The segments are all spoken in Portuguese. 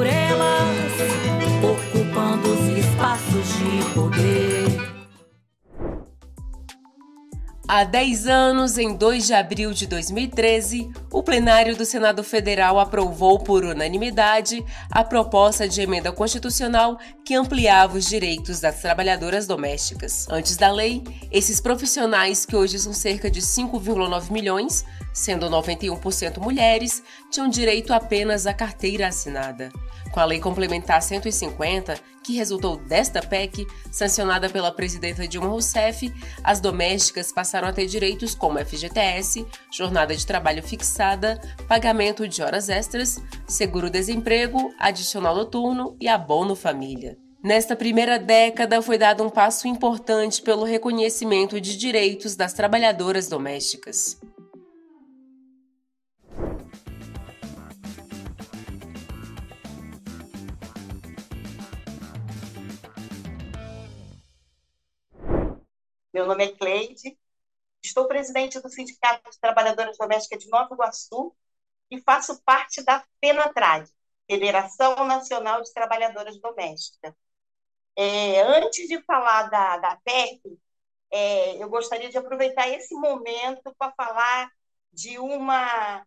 por elas, ocupando os espaços de poder. Há 10 anos, em 2 de abril de 2013, o plenário do Senado Federal aprovou por unanimidade a proposta de emenda constitucional que ampliava os direitos das trabalhadoras domésticas. Antes da lei, esses profissionais, que hoje são cerca de 5,9 milhões, sendo 91% mulheres, tinham direito apenas à carteira assinada. Com a Lei Complementar 150, que resultou desta PEC, sancionada pela presidenta Dilma Rousseff, as domésticas passaram a ter direitos como FGTS, jornada de trabalho fixada, pagamento de horas extras, seguro-desemprego, adicional noturno e abono família. Nesta primeira década, foi dado um passo importante pelo reconhecimento de direitos das trabalhadoras domésticas. Meu nome é Cleide, estou presidente do Sindicato de Trabalhadoras Domésticas de Nova Iguaçu e faço parte da FENATRAD, Federação Nacional de Trabalhadoras Domésticas. É, antes de falar da, da PEC, é, eu gostaria de aproveitar esse momento para falar de uma,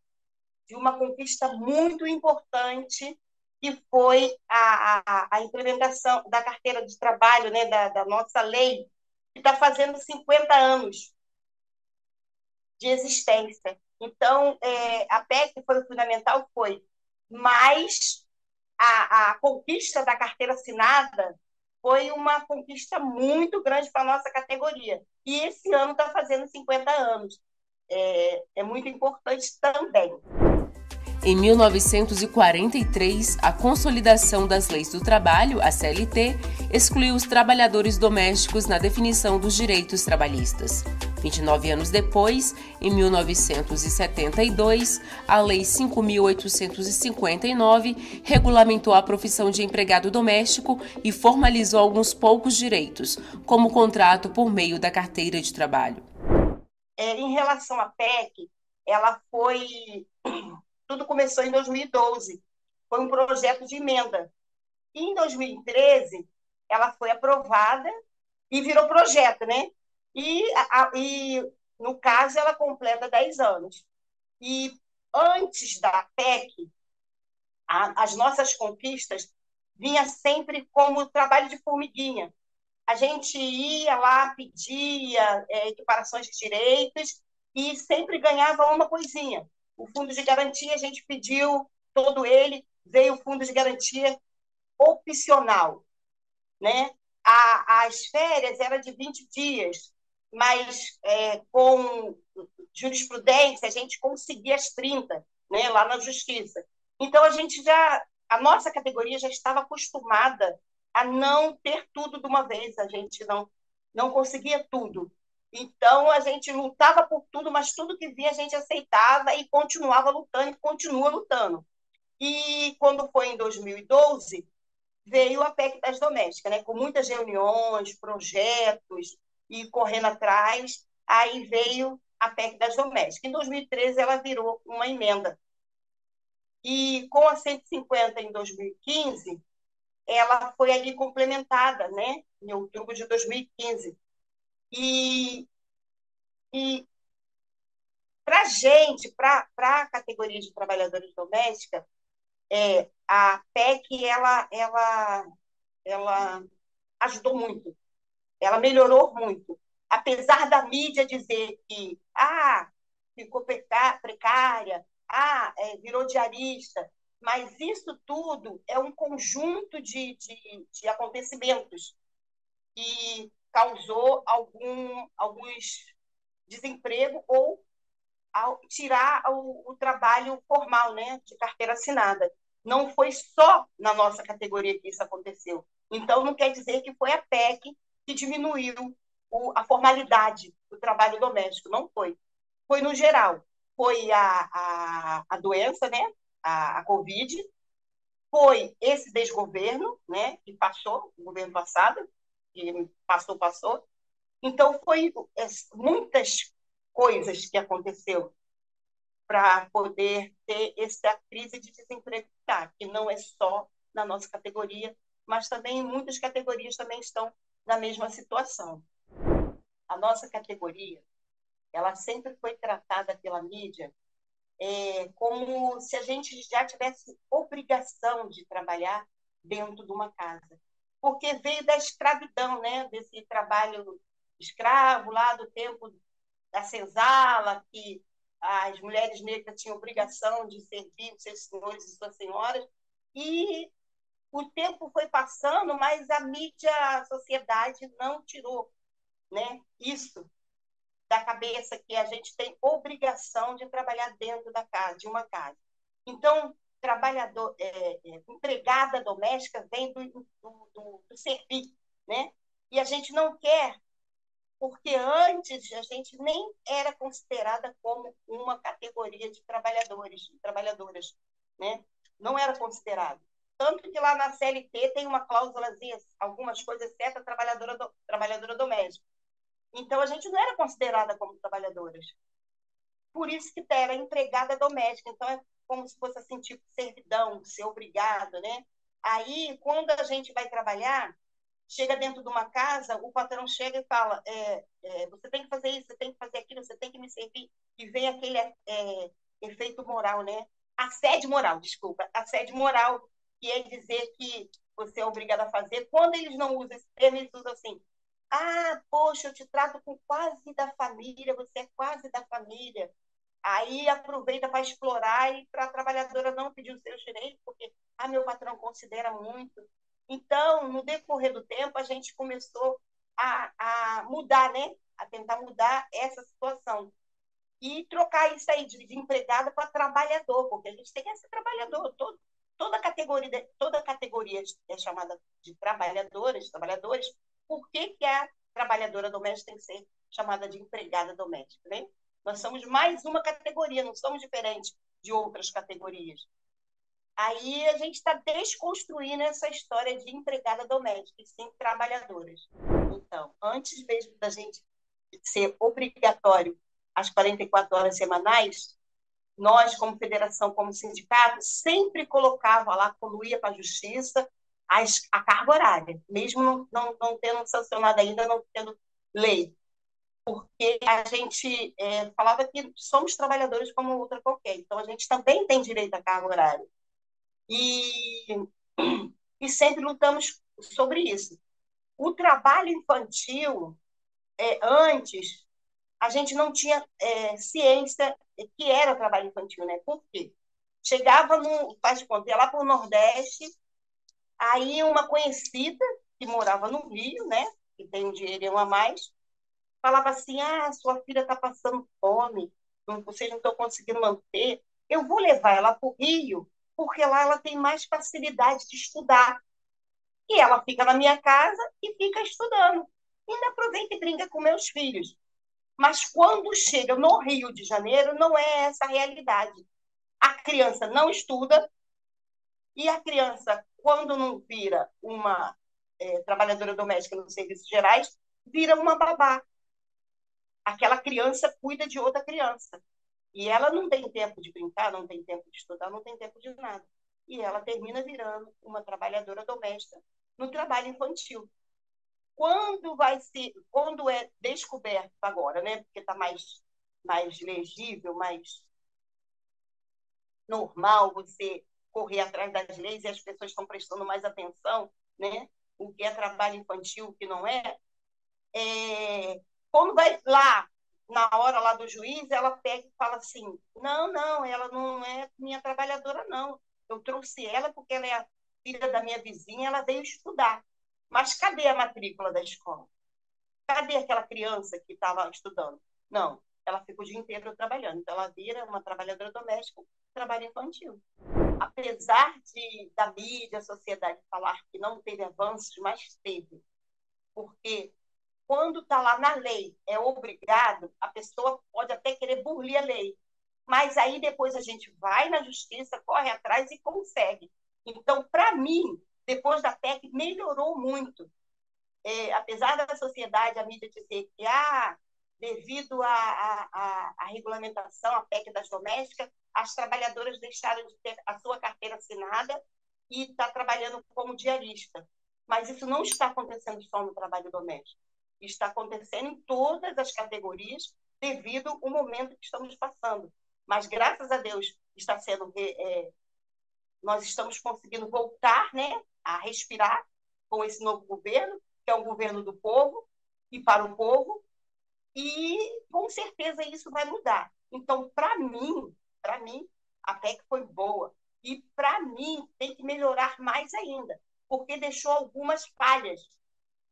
de uma conquista muito importante que foi a, a, a implementação da carteira de trabalho, né, da, da nossa lei que está fazendo 50 anos de existência. Então, é, a PEC foi fundamental, foi, mas a, a conquista da carteira assinada foi uma conquista muito grande para a nossa categoria. E esse ano está fazendo 50 anos. É, é muito importante também. Em 1943, a Consolidação das Leis do Trabalho, a CLT, excluiu os trabalhadores domésticos na definição dos direitos trabalhistas. 29 anos depois, em 1972, a Lei 5.859 regulamentou a profissão de empregado doméstico e formalizou alguns poucos direitos, como o contrato por meio da carteira de trabalho. É, em relação à PEC, ela foi tudo começou em 2012. Foi um projeto de emenda. E em 2013, ela foi aprovada e virou projeto, né? E, a, e no caso, ela completa 10 anos. E antes da PEC, a, as nossas conquistas vinha sempre como trabalho de formiguinha. A gente ia lá, pedia é, equiparações de direitos e sempre ganhava uma coisinha. O fundo de garantia, a gente pediu todo ele, veio o fundo de garantia opcional. Né? A, as férias eram de 20 dias, mas é, com jurisprudência a gente conseguia as 30, né, lá na justiça. Então a gente já, a nossa categoria já estava acostumada a não ter tudo de uma vez, a gente não não conseguia tudo. Então, a gente lutava por tudo, mas tudo que via a gente aceitava e continuava lutando e continua lutando. E quando foi em 2012, veio a PEC das domésticas, né? com muitas reuniões, projetos e correndo atrás, aí veio a PEC das domésticas. Em 2013, ela virou uma emenda. E com a 150 em 2015, ela foi ali complementada, né? em outubro de 2015. E E para a gente, para a categoria de trabalhadores domésticas, é, a PEC ela, ela, ela ajudou muito, ela melhorou muito. Apesar da mídia dizer que ah, ficou precária, ah, é, virou diarista, mas isso tudo é um conjunto de, de, de acontecimentos que causou algum, alguns desemprego ou tirar o, o, trabalho formal, né, de carteira assinada. Não foi só na nossa categoria que isso aconteceu. Então, não quer dizer que foi a PEC que diminuiu o, a formalidade do trabalho doméstico. Não foi. Foi no geral. Foi a, a, a doença, né, a, a Covid, foi esse desgoverno, né, que passou, o governo passado, que passou, passou. Então, foi é, muitas coisas que aconteceu para poder ter essa crise de desemprego que não é só na nossa categoria, mas também muitas categorias também estão na mesma situação. A nossa categoria, ela sempre foi tratada pela mídia é, como se a gente já tivesse obrigação de trabalhar dentro de uma casa, porque veio da escravidão, né? Desse trabalho escravo lá do tempo da senzala, que as mulheres negras tinham obrigação de servir os seus senhores e suas senhoras, e o tempo foi passando, mas a mídia, a sociedade não tirou né, isso da cabeça que a gente tem obrigação de trabalhar dentro da casa, de uma casa. Então, trabalhador, é, é, empregada doméstica vem do, do, do, do servir, né? E a gente não quer porque antes a gente nem era considerada como uma categoria de trabalhadores, de trabalhadoras, né? Não era considerado. Tanto que lá na CLT tem uma cláusula, algumas coisas certas, trabalhadora, do, trabalhadora doméstica. Então a gente não era considerada como trabalhadoras. Por isso que era empregada doméstica. Então é como se fosse assim, tipo servidão, ser obrigado, né? Aí, quando a gente vai trabalhar, chega dentro de uma casa, o patrão chega e fala: é, é, você tem que fazer isso, você tem que fazer aquilo, você tem que me servir. E vem aquele é, efeito moral, né? Assédio moral, desculpa, assédio moral, que é dizer que você é obrigado a fazer. Quando eles não usam esse termo, eles usam assim: ah, poxa, eu te trato com quase da família, você é quase da família. Aí aproveita para explorar e para a trabalhadora não pedir os seus direitos, porque ah, meu patrão considera muito. Então, no decorrer do tempo, a gente começou a, a mudar, né? A tentar mudar essa situação. E trocar isso aí de, empregada para trabalhador, porque a gente tem esse trabalhador. Todo, toda categoria, toda categoria é chamada de trabalhadoras, trabalhadores. Por que, que a trabalhadora doméstica tem que ser chamada de empregada doméstica, né? Nós somos mais uma categoria, não somos diferentes de outras categorias. Aí a gente está desconstruindo essa história de empregada doméstica, e sim trabalhadoras. Então, antes mesmo da gente ser obrigatório as 44 horas semanais, nós, como federação, como sindicato, sempre colocava lá, ia para a justiça, a carga horária, mesmo não, não, não tendo sancionado ainda, não tendo lei. Porque a gente é, falava que somos trabalhadores como outra qualquer, então a gente também tem direito à carga horária e, e sempre lutamos sobre isso. O trabalho infantil, é, antes, a gente não tinha é, ciência que era trabalho infantil, né? Por quê? Chegava no, faz de conta, ia lá para o Nordeste, aí uma conhecida que morava no Rio, né? Que tem um dinheiro a mais, falava assim: ah, sua filha está passando fome, vocês não estão conseguindo manter, eu vou levar ela para o Rio porque lá ela tem mais facilidade de estudar. E ela fica na minha casa e fica estudando. E ainda aproveita e brinca com meus filhos. Mas quando chega no Rio de Janeiro, não é essa a realidade. A criança não estuda e a criança, quando não vira uma é, trabalhadora doméstica nos serviços gerais, vira uma babá. Aquela criança cuida de outra criança. E ela não tem tempo de brincar, não tem tempo de estudar, não tem tempo de nada. E ela termina virando uma trabalhadora doméstica no trabalho infantil. quando vai ser, quando é descoberto agora, né? Porque está mais, mais legível, mais normal você correr atrás das leis e as pessoas estão prestando mais atenção, né? O que é trabalho infantil, o que não é. é quando vai lá na hora lá do juiz, ela pega e fala assim: não, não, ela não é minha trabalhadora, não. Eu trouxe ela porque ela é a filha da minha vizinha, ela veio estudar. Mas cadê a matrícula da escola? Cadê aquela criança que estava estudando? Não, ela fica o dia inteiro trabalhando. Então, ela vira uma trabalhadora doméstica, trabalho infantil. Apesar de da mídia, a sociedade falar que não teve avanços, mas teve. Porque quando está lá na lei, é obrigado, a pessoa pode até querer burlir a lei. Mas aí depois a gente vai na justiça, corre atrás e consegue. Então, para mim, depois da PEC, melhorou muito. É, apesar da sociedade, a mídia dizer que, ah, devido à regulamentação, a PEC das domésticas, as trabalhadoras deixaram de ter a sua carteira assinada e está trabalhando como diarista. Mas isso não está acontecendo só no trabalho doméstico está acontecendo em todas as categorias devido ao momento que estamos passando. Mas, graças a Deus, está sendo é, nós estamos conseguindo voltar né, a respirar com esse novo governo, que é um governo do povo e para o povo, e com certeza isso vai mudar. Então, para mim, para mim, a PEC foi boa. E para mim tem que melhorar mais ainda, porque deixou algumas falhas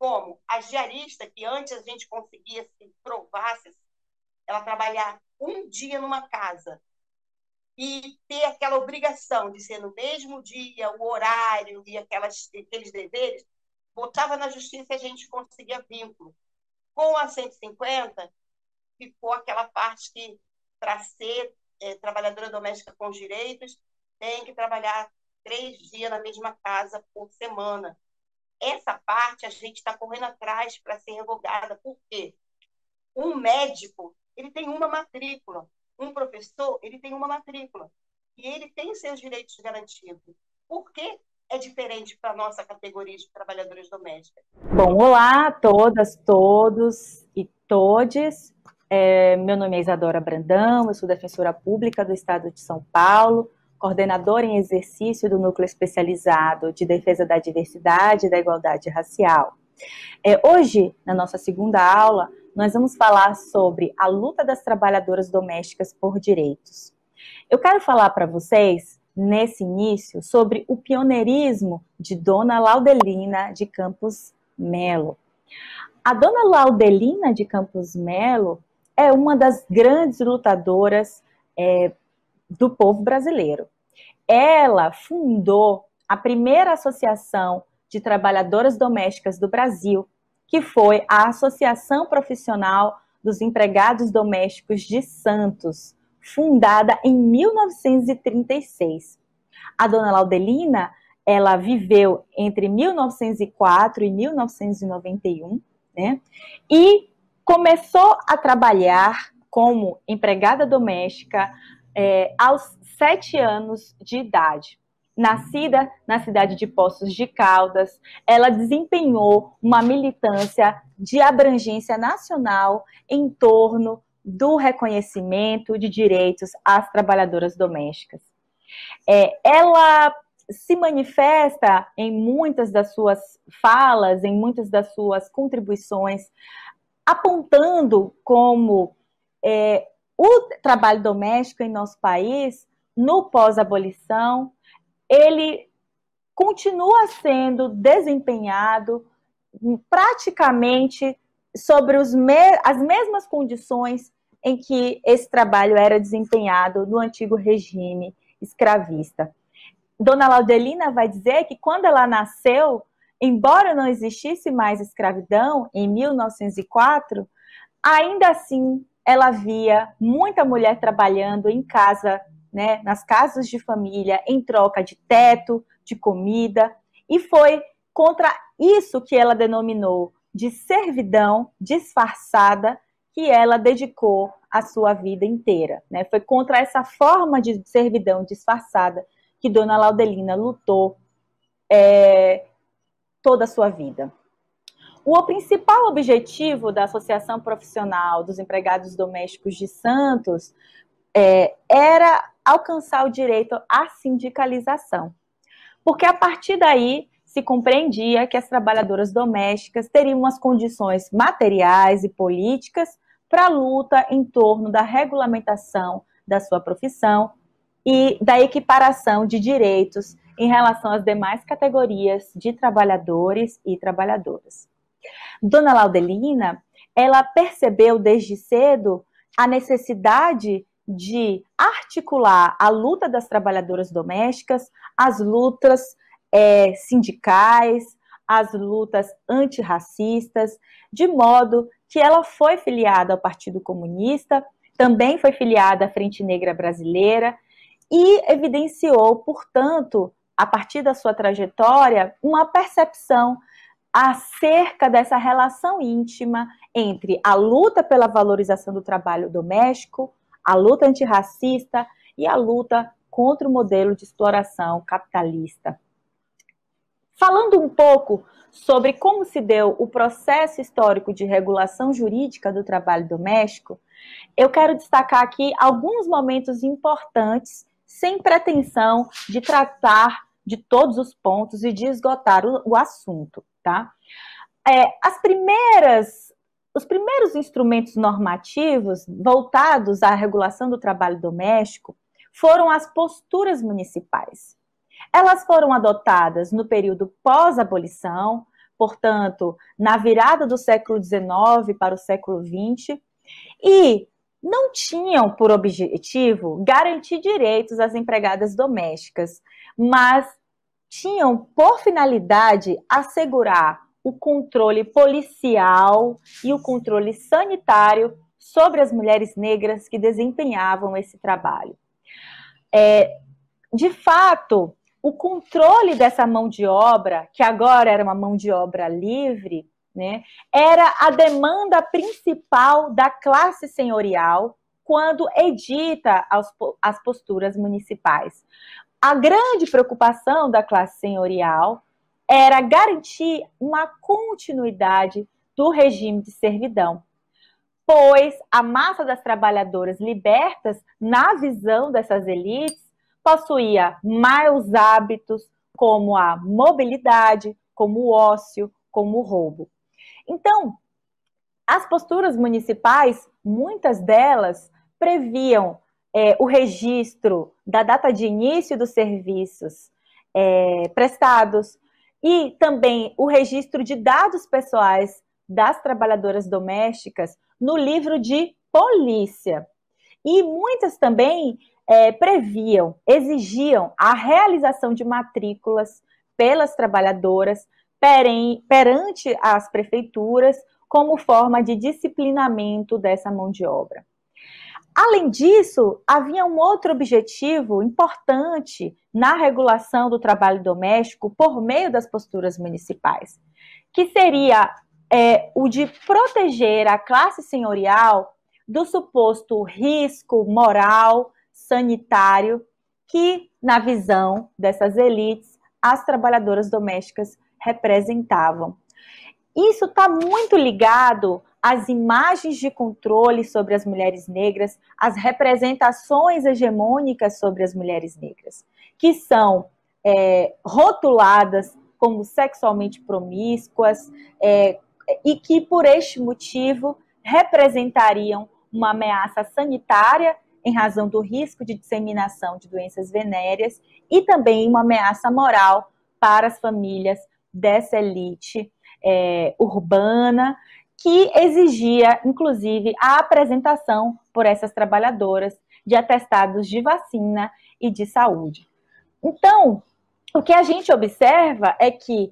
como a diarista, que antes a gente conseguia se provar, ela trabalhar um dia numa casa e ter aquela obrigação de ser no mesmo dia, o horário e aquelas, aqueles deveres, botava na justiça e a gente conseguia vínculo. Com a 150, ficou aquela parte que, para ser é, trabalhadora doméstica com direitos, tem que trabalhar três dias na mesma casa por semana. Essa parte a gente está correndo atrás para ser revogada. Por quê? Um médico, ele tem uma matrícula. Um professor, ele tem uma matrícula. E ele tem seus direitos garantidos. Por que é diferente para a nossa categoria de trabalhadoras domésticas? Bom, olá a todas, todos e todes. É, meu nome é Isadora Brandão, eu sou defensora pública do Estado de São Paulo coordenadora em exercício do Núcleo Especializado de Defesa da Diversidade e da Igualdade Racial. É, hoje, na nossa segunda aula, nós vamos falar sobre a luta das trabalhadoras domésticas por direitos. Eu quero falar para vocês, nesse início, sobre o pioneirismo de Dona Laudelina de Campos Melo. A Dona Laudelina de Campos Melo é uma das grandes lutadoras é, do povo brasileiro. Ela fundou a primeira associação de trabalhadoras domésticas do Brasil, que foi a Associação Profissional dos Empregados Domésticos de Santos, fundada em 1936. A dona Laudelina, ela viveu entre 1904 e 1991, né? E começou a trabalhar como empregada doméstica é, aos sete anos de idade. Nascida na cidade de Poços de Caldas, ela desempenhou uma militância de abrangência nacional em torno do reconhecimento de direitos às trabalhadoras domésticas. É, ela se manifesta em muitas das suas falas, em muitas das suas contribuições, apontando como é, o trabalho doméstico em nosso país, no pós-abolição, ele continua sendo desempenhado praticamente sobre me as mesmas condições em que esse trabalho era desempenhado no antigo regime escravista. Dona Laudelina vai dizer que quando ela nasceu, embora não existisse mais escravidão em 1904, ainda assim ela via muita mulher trabalhando em casa, né, nas casas de família, em troca de teto, de comida, e foi contra isso que ela denominou de servidão disfarçada que ela dedicou a sua vida inteira. Né? Foi contra essa forma de servidão disfarçada que Dona Laudelina lutou é, toda a sua vida. O principal objetivo da Associação Profissional dos Empregados Domésticos de Santos é, era alcançar o direito à sindicalização. Porque a partir daí se compreendia que as trabalhadoras domésticas teriam as condições materiais e políticas para a luta em torno da regulamentação da sua profissão e da equiparação de direitos em relação às demais categorias de trabalhadores e trabalhadoras. Dona Laudelina, ela percebeu desde cedo a necessidade de articular a luta das trabalhadoras domésticas, as lutas é, sindicais, as lutas antirracistas, de modo que ela foi filiada ao Partido Comunista, também foi filiada à Frente Negra Brasileira e evidenciou, portanto, a partir da sua trajetória, uma percepção acerca dessa relação íntima entre a luta pela valorização do trabalho doméstico, a luta antirracista e a luta contra o modelo de exploração capitalista. Falando um pouco sobre como se deu o processo histórico de regulação jurídica do trabalho doméstico, eu quero destacar aqui alguns momentos importantes, sem pretensão de tratar de todos os pontos e de esgotar o, assunto, tá? É, as primeiras, os primeiros instrumentos normativos voltados à regulação do trabalho doméstico foram as posturas municipais. Elas foram adotadas no período pós-abolição, portanto, na virada do século XIX para o século XX, e não tinham por objetivo garantir direitos às empregadas domésticas, mas tinham por finalidade assegurar o controle policial e o controle sanitário sobre as mulheres negras que desempenhavam esse trabalho. É, de fato, o controle dessa mão de obra, que agora era uma mão de obra livre, né, era a demanda principal da classe senhorial quando edita as, as posturas municipais. A grande preocupação da classe senhorial era garantir uma continuidade do regime de servidão, pois a massa das trabalhadoras libertas, na visão dessas elites, possuía maus hábitos, como a mobilidade, como o ócio, como o roubo. Então, as posturas municipais, muitas delas previam é, o registro da data de início dos serviços é, prestados e também o registro de dados pessoais das trabalhadoras domésticas no livro de polícia. E muitas também é, previam, exigiam a realização de matrículas pelas trabalhadoras perante as prefeituras como forma de disciplinamento dessa mão de obra. Além disso, havia um outro objetivo importante na regulação do trabalho doméstico por meio das posturas municipais, que seria é, o de proteger a classe senhorial do suposto risco moral, sanitário, que, na visão dessas elites, as trabalhadoras domésticas representavam. Isso está muito ligado às imagens de controle sobre as mulheres negras, às representações hegemônicas sobre as mulheres negras, que são é, rotuladas como sexualmente promíscuas é, e que, por este motivo, representariam uma ameaça sanitária em razão do risco de disseminação de doenças venéreas e também uma ameaça moral para as famílias dessa elite é, urbana, que exigia, inclusive, a apresentação por essas trabalhadoras de atestados de vacina e de saúde. Então, o que a gente observa é que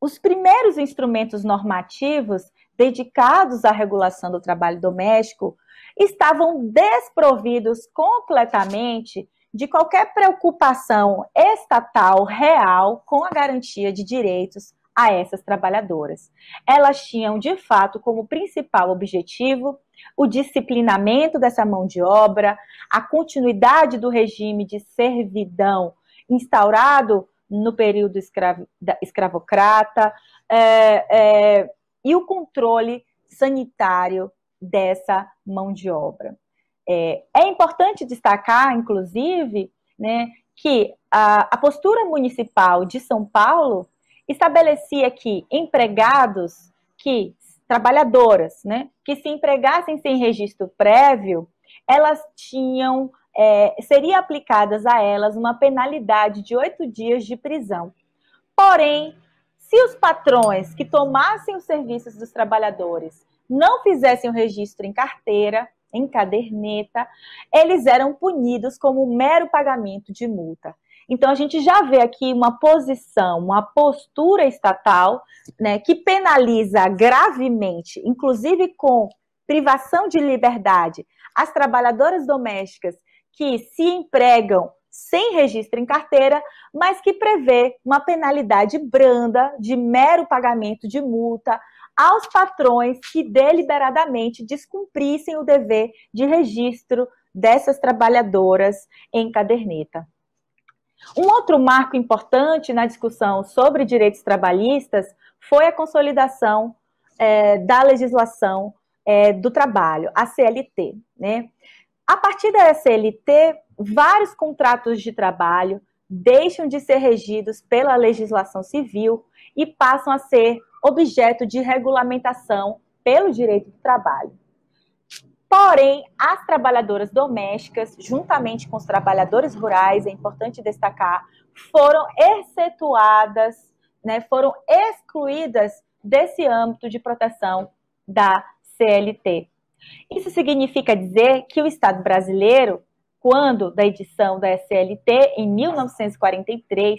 os primeiros instrumentos normativos dedicados à regulação do trabalho doméstico estavam desprovidos completamente de qualquer preocupação estatal real com a garantia de direitos a essas trabalhadoras. Elas tinham, de fato, como principal objetivo o disciplinamento dessa mão de obra, a continuidade do regime de servidão instaurado no período escravo, escravocrata, é, é, e o controle sanitário dessa mão de obra. É, é importante destacar, inclusive, né, que a, a postura municipal de São Paulo estabelecia que empregados que trabalhadoras, né, que se empregassem sem registro prévio, elas tinham é, seria aplicadas a elas uma penalidade de oito dias de prisão. Porém, se os patrões que tomassem os serviços dos trabalhadores não fizessem o registro em carteira, em caderneta, eles eram punidos como um mero pagamento de multa. Então a gente já vê aqui uma posição, uma postura estatal, né, que penaliza gravemente, inclusive com privação de liberdade, as trabalhadoras domésticas que se empregam sem registro em carteira, mas que prevê uma penalidade branda de mero pagamento de multa aos patrões que deliberadamente descumprissem o dever de registro dessas trabalhadoras em caderneta. Um outro marco importante na discussão sobre direitos trabalhistas foi a consolidação é, da legislação é, do trabalho, a CLT. Né? A partir da CLT, vários contratos de trabalho deixam de ser regidos pela legislação civil e passam a ser objeto de regulamentação pelo direito do trabalho. Porém, as trabalhadoras domésticas, juntamente com os trabalhadores rurais, é importante destacar, foram excetuadas, né, foram excluídas desse âmbito de proteção da CLT. Isso significa dizer que o Estado brasileiro, quando da edição da CLT em 1943,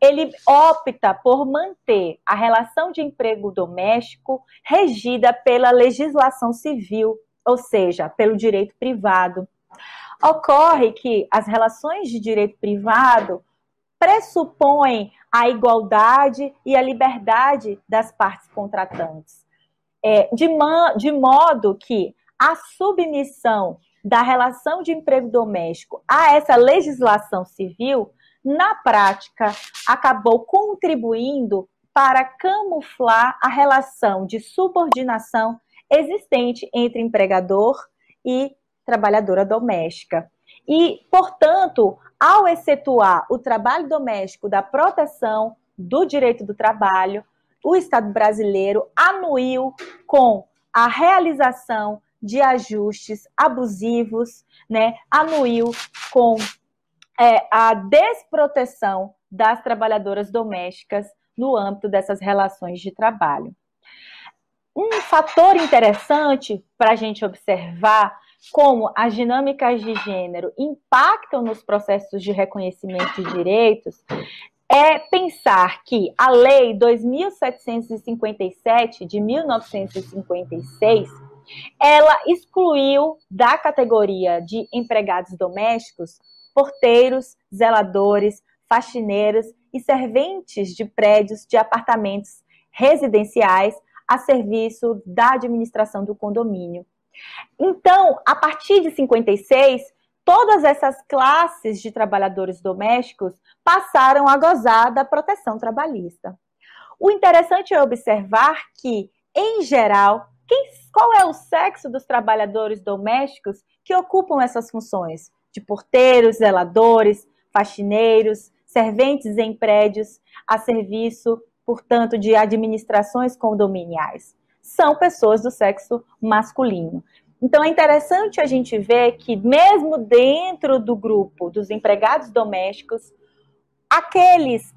ele opta por manter a relação de emprego doméstico regida pela legislação civil ou seja, pelo direito privado. Ocorre que as relações de direito privado pressupõem a igualdade e a liberdade das partes contratantes, é, de, de modo que a submissão da relação de emprego doméstico a essa legislação civil, na prática, acabou contribuindo para camuflar a relação de subordinação existente entre empregador e trabalhadora doméstica. E, portanto, ao excetuar o trabalho doméstico da proteção do direito do trabalho, o Estado brasileiro anuiu com a realização de ajustes abusivos, né? Anuiu com é, a desproteção das trabalhadoras domésticas no âmbito dessas relações de trabalho. Um fator interessante para a gente observar como as dinâmicas de gênero impactam nos processos de reconhecimento de direitos é pensar que a Lei 2757 de 1956 ela excluiu da categoria de empregados domésticos porteiros, zeladores, faxineiros e serventes de prédios de apartamentos residenciais a serviço da administração do condomínio. Então, a partir de 56, todas essas classes de trabalhadores domésticos passaram a gozar da proteção trabalhista. O interessante é observar que, em geral, quem, qual é o sexo dos trabalhadores domésticos que ocupam essas funções? De porteiros, zeladores, faxineiros, serventes em prédios a serviço portanto, de administrações condominiais. São pessoas do sexo masculino. Então é interessante a gente ver que, mesmo dentro do grupo dos empregados domésticos, aqueles,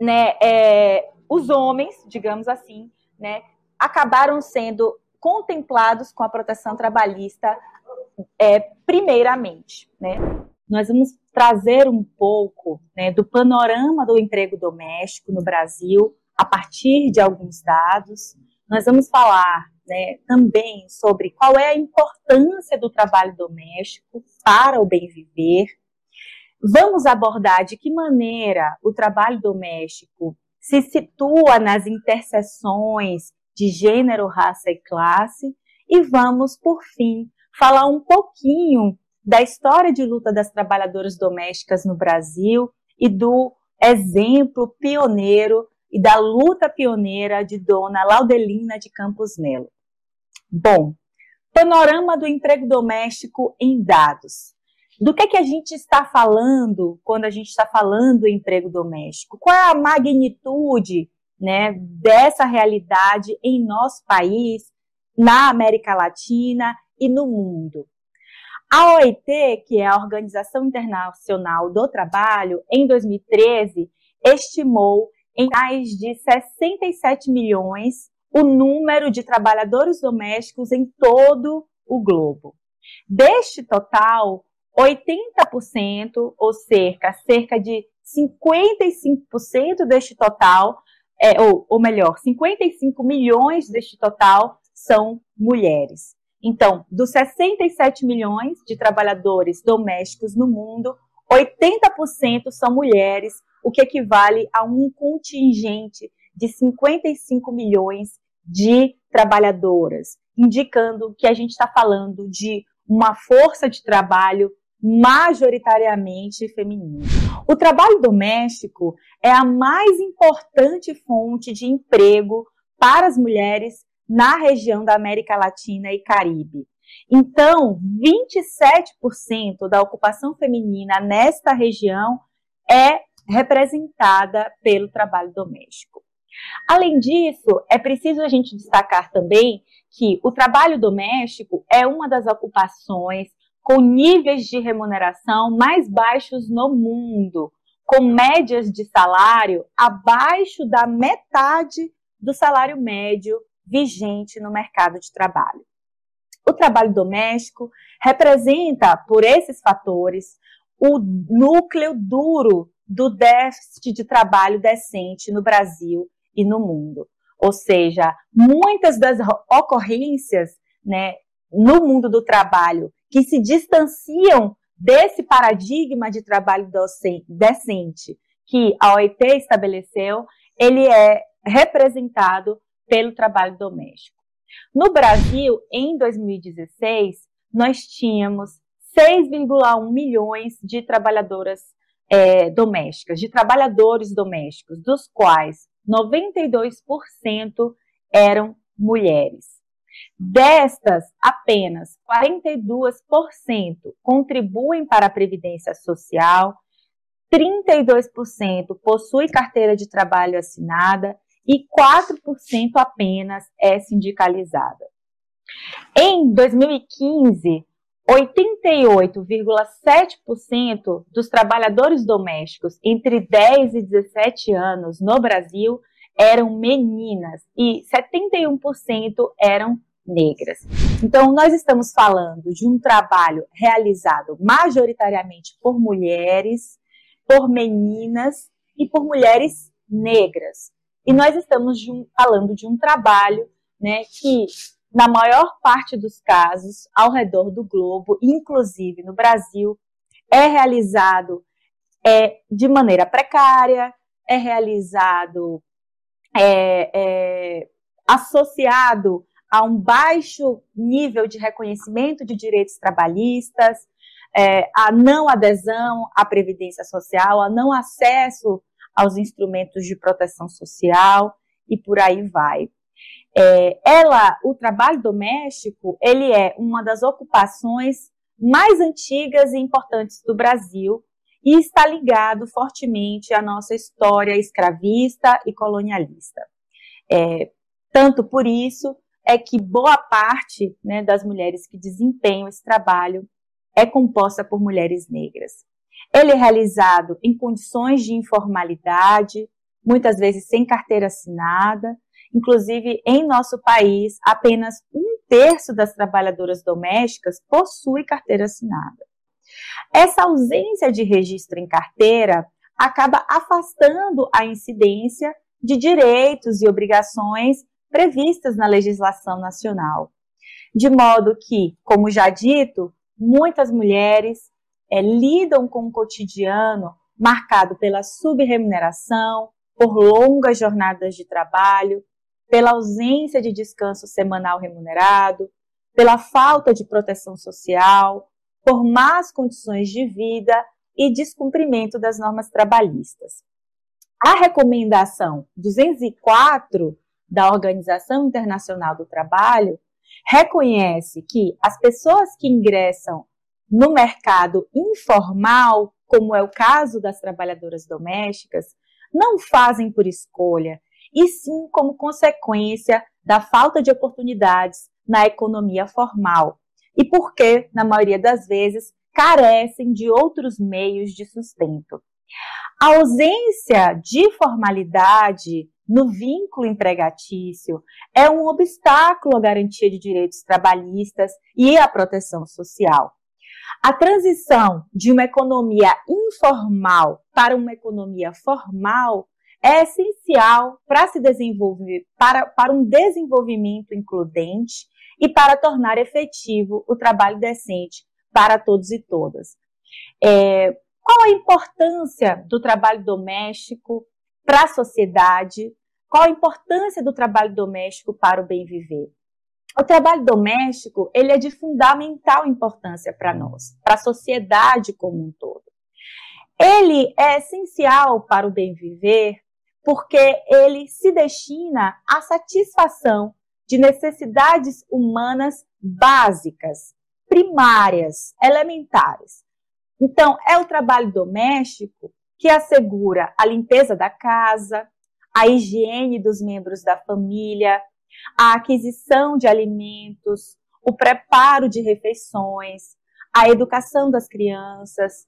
né, é, os homens, digamos assim, né, acabaram sendo contemplados com a proteção trabalhista é, primeiramente, né? Nós vamos trazer um pouco né, do panorama do emprego doméstico no Brasil a partir de alguns dados. Nós vamos falar né, também sobre qual é a importância do trabalho doméstico para o bem viver. Vamos abordar de que maneira o trabalho doméstico se situa nas interseções de gênero, raça e classe. E vamos, por fim, falar um pouquinho da história de luta das trabalhadoras domésticas no Brasil e do exemplo pioneiro e da luta pioneira de Dona Laudelina de Campos Melo. Bom, panorama do emprego doméstico em dados. Do que, que a gente está falando quando a gente está falando em emprego doméstico? Qual é a magnitude né, dessa realidade em nosso país, na América Latina e no mundo? A OIT, que é a Organização Internacional do Trabalho, em 2013, estimou em mais de 67 milhões o número de trabalhadores domésticos em todo o globo. Deste total, 80%, ou cerca, cerca de 55% deste total, é, ou, ou melhor, 55 milhões deste total são mulheres. Então, dos 67 milhões de trabalhadores domésticos no mundo, 80% são mulheres, o que equivale a um contingente de 55 milhões de trabalhadoras, indicando que a gente está falando de uma força de trabalho majoritariamente feminina. O trabalho doméstico é a mais importante fonte de emprego para as mulheres na região da América Latina e Caribe. Então, 27% da ocupação feminina nesta região é representada pelo trabalho doméstico. Além disso, é preciso a gente destacar também que o trabalho doméstico é uma das ocupações com níveis de remuneração mais baixos no mundo, com médias de salário abaixo da metade do salário médio vigente no mercado de trabalho. O trabalho doméstico representa, por esses fatores, o núcleo duro do déficit de trabalho decente no Brasil e no mundo. Ou seja, muitas das ocorrências né, no mundo do trabalho que se distanciam desse paradigma de trabalho decente que a OIT estabeleceu, ele é representado pelo trabalho doméstico. No Brasil, em 2016, nós tínhamos 6,1 milhões de trabalhadoras é, domésticas, de trabalhadores domésticos, dos quais 92% eram mulheres. Destas, apenas 42% contribuem para a Previdência Social, 32% possui carteira de trabalho assinada e 4% apenas é sindicalizada. Em 2015, 88,7% dos trabalhadores domésticos entre 10 e 17 anos no Brasil eram meninas e 71% eram negras. Então, nós estamos falando de um trabalho realizado majoritariamente por mulheres, por meninas e por mulheres negras. E nós estamos de um, falando de um trabalho né, que na maior parte dos casos, ao redor do globo, inclusive no Brasil, é realizado é, de maneira precária, é realizado é, é, associado a um baixo nível de reconhecimento de direitos trabalhistas, é, a não adesão à previdência social, a não acesso aos instrumentos de proteção social e por aí vai. É, ela, o trabalho doméstico, ele é uma das ocupações mais antigas e importantes do Brasil e está ligado fortemente à nossa história escravista e colonialista. É, tanto por isso é que boa parte né, das mulheres que desempenham esse trabalho é composta por mulheres negras. Ele é realizado em condições de informalidade, muitas vezes sem carteira assinada, Inclusive, em nosso país, apenas um terço das trabalhadoras domésticas possui carteira assinada. Essa ausência de registro em carteira acaba afastando a incidência de direitos e obrigações previstas na legislação nacional. De modo que, como já dito, muitas mulheres é, lidam com um cotidiano marcado pela subremuneração, por longas jornadas de trabalho, pela ausência de descanso semanal remunerado, pela falta de proteção social, por más condições de vida e descumprimento das normas trabalhistas. A recomendação 204 da Organização Internacional do Trabalho reconhece que as pessoas que ingressam no mercado informal, como é o caso das trabalhadoras domésticas, não fazem por escolha, e sim como consequência da falta de oportunidades na economia formal, e porque, na maioria das vezes, carecem de outros meios de sustento. A ausência de formalidade no vínculo empregatício é um obstáculo à garantia de direitos trabalhistas e à proteção social. A transição de uma economia informal para uma economia formal é essencial para se desenvolver, para, para um desenvolvimento includente e para tornar efetivo o trabalho decente para todos e todas. É, qual a importância do trabalho doméstico para a sociedade? Qual a importância do trabalho doméstico para o bem viver? O trabalho doméstico ele é de fundamental importância para nós, para a sociedade como um todo. Ele é essencial para o bem viver porque ele se destina à satisfação de necessidades humanas básicas, primárias, elementares. Então, é o trabalho doméstico que assegura a limpeza da casa, a higiene dos membros da família, a aquisição de alimentos, o preparo de refeições, a educação das crianças,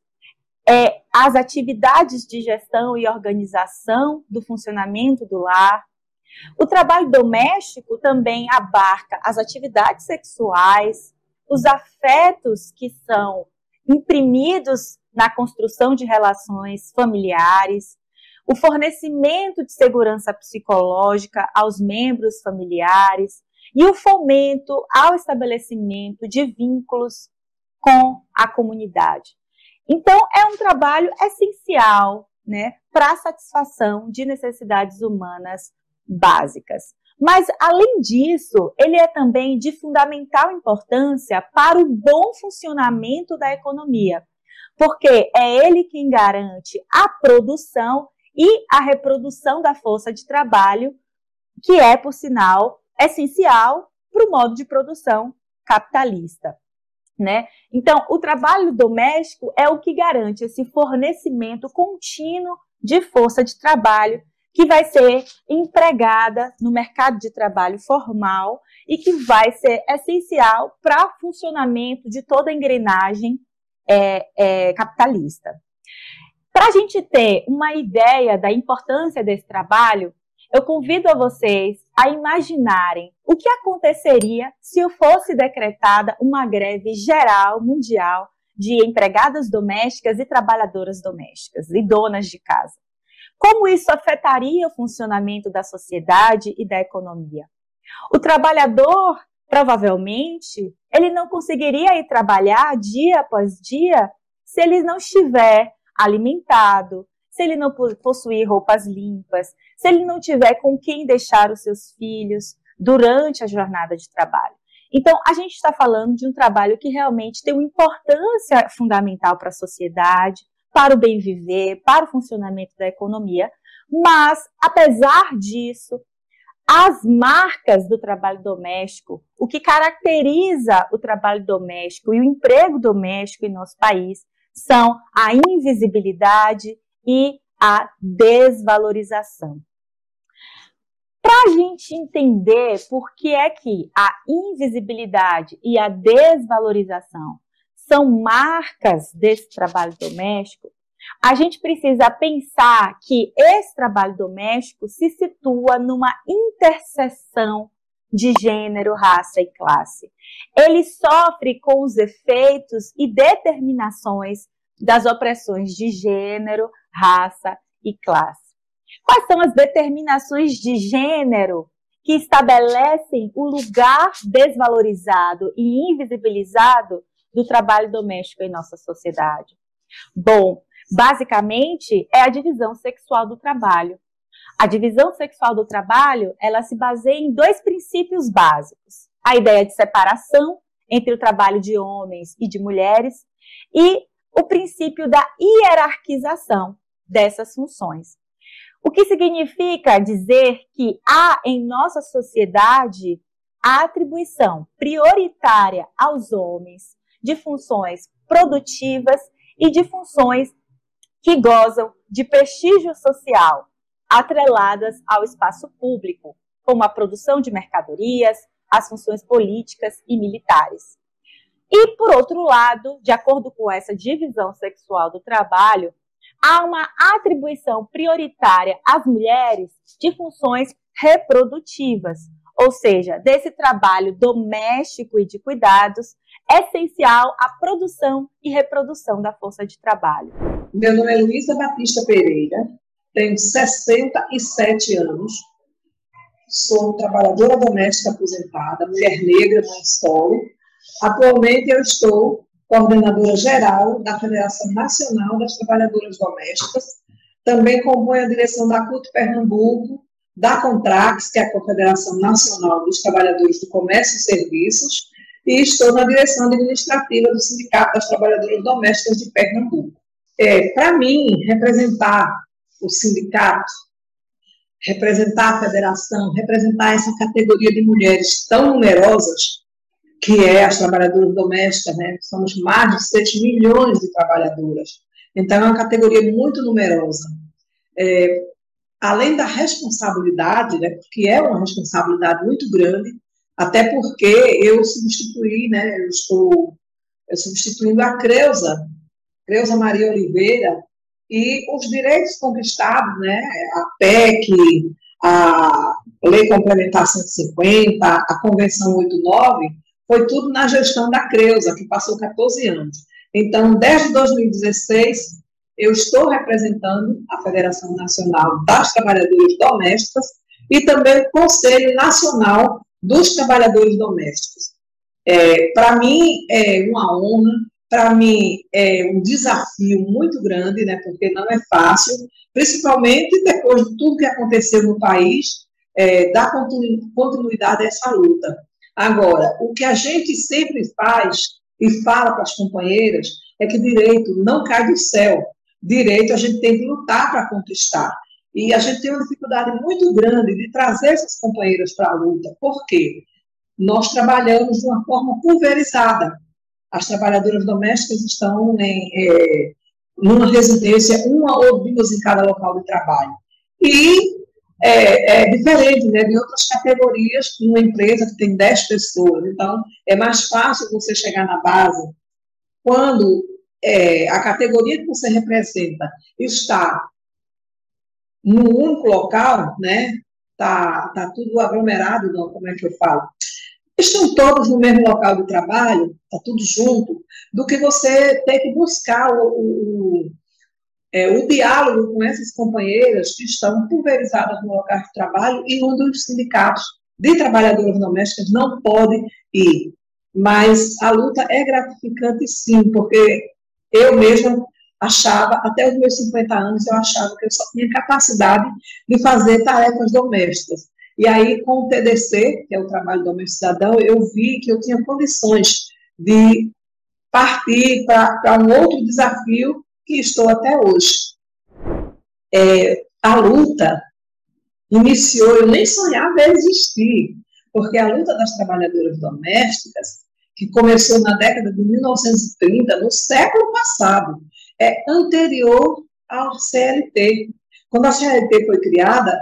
é, as atividades de gestão e organização do funcionamento do lar. O trabalho doméstico também abarca as atividades sexuais, os afetos que são imprimidos na construção de relações familiares, o fornecimento de segurança psicológica aos membros familiares e o fomento ao estabelecimento de vínculos com a comunidade. Então, é um trabalho essencial né, para a satisfação de necessidades humanas básicas. Mas, além disso, ele é também de fundamental importância para o bom funcionamento da economia, porque é ele quem garante a produção e a reprodução da força de trabalho, que é, por sinal, essencial para o modo de produção capitalista. Né? Então, o trabalho doméstico é o que garante esse fornecimento contínuo de força de trabalho que vai ser empregada no mercado de trabalho formal e que vai ser essencial para o funcionamento de toda a engrenagem é, é, capitalista. Para a gente ter uma ideia da importância desse trabalho, eu convido a vocês a imaginarem o que aconteceria se fosse decretada uma greve geral mundial de empregadas domésticas e trabalhadoras domésticas e donas de casa. Como isso afetaria o funcionamento da sociedade e da economia? O trabalhador, provavelmente, ele não conseguiria ir trabalhar dia após dia se ele não estiver alimentado, se ele não possuir roupas limpas, se ele não tiver com quem deixar os seus filhos durante a jornada de trabalho. Então, a gente está falando de um trabalho que realmente tem uma importância fundamental para a sociedade, para o bem viver, para o funcionamento da economia, mas, apesar disso, as marcas do trabalho doméstico, o que caracteriza o trabalho doméstico e o emprego doméstico em nosso país, são a invisibilidade e a desvalorização. Para a gente entender por que é que a invisibilidade e a desvalorização são marcas desse trabalho doméstico, a gente precisa pensar que esse trabalho doméstico se situa numa interseção de gênero, raça e classe. Ele sofre com os efeitos e determinações das opressões de gênero, raça e classe. Quais são as determinações de gênero que estabelecem o lugar desvalorizado e invisibilizado do trabalho doméstico em nossa sociedade? Bom, basicamente é a divisão sexual do trabalho. A divisão sexual do trabalho, ela se baseia em dois princípios básicos: a ideia de separação entre o trabalho de homens e de mulheres e o princípio da hierarquização dessas funções. O que significa dizer que há em nossa sociedade a atribuição prioritária aos homens de funções produtivas e de funções que gozam de prestígio social, atreladas ao espaço público, como a produção de mercadorias, as funções políticas e militares. E, por outro lado, de acordo com essa divisão sexual do trabalho, há uma atribuição prioritária às mulheres de funções reprodutivas, ou seja, desse trabalho doméstico e de cuidados, essencial à produção e reprodução da força de trabalho. Meu nome é Luísa Batista Pereira, tenho 67 anos, sou trabalhadora doméstica aposentada, mulher negra, mãe solo. Atualmente eu estou coordenadora geral da Federação Nacional das Trabalhadoras Domésticas, também compõe a direção da CUT Pernambuco, da Contrax, que é a Confederação Nacional dos Trabalhadores do Comércio e Serviços, e estou na direção administrativa do Sindicato das Trabalhadoras Domésticas de Pernambuco. É, Para mim, representar o sindicato, representar a federação, representar essa categoria de mulheres tão numerosas, que é as trabalhadoras domésticas, né? Somos mais de 7 milhões de trabalhadoras. Então, é uma categoria muito numerosa. É, além da responsabilidade, né, porque é uma responsabilidade muito grande, até porque eu substituí, né, eu estou eu substituindo a Creuza, Creuza Maria Oliveira, e os direitos conquistados, né, a PEC, a Lei Complementar 150, a Convenção 89, foi tudo na gestão da Creuza, que passou 14 anos. Então, desde 2016, eu estou representando a Federação Nacional das Trabalhadoras Domésticas e também o Conselho Nacional dos Trabalhadores Domésticos. É, para mim é uma honra, para mim é um desafio muito grande, né, porque não é fácil, principalmente depois de tudo que aconteceu no país, é, dar continuidade a essa luta. Agora, o que a gente sempre faz e fala para as companheiras é que direito não cai do céu. Direito a gente tem que lutar para conquistar. E a gente tem uma dificuldade muito grande de trazer essas companheiras para a luta. Por quê? Nós trabalhamos de uma forma pulverizada. As trabalhadoras domésticas estão em é, residência, uma ou duas em cada local de trabalho. E é, é diferente né, de outras categorias, uma empresa que tem 10 pessoas. Então, é mais fácil você chegar na base quando é, a categoria que você representa está num único local, né? Tá, tá tudo aglomerado, não, como é que eu falo? Estão todos no mesmo local de trabalho, tá tudo junto, do que você ter que buscar o, o é, o diálogo com essas companheiras que estão pulverizadas no local de trabalho e onde os sindicatos de trabalhadoras domésticas não podem ir. Mas a luta é gratificante, sim, porque eu mesma achava, até os meus 50 anos, eu achava que eu só tinha capacidade de fazer tarefas domésticas. E aí, com o TDC, que é o Trabalho Doméstico Cidadão, eu vi que eu tinha condições de partir para um outro desafio que estou até hoje. É, a luta iniciou, eu nem sonhava existir, porque a luta das trabalhadoras domésticas, que começou na década de 1930, no século passado, é anterior ao CLT. Quando a CLT foi criada,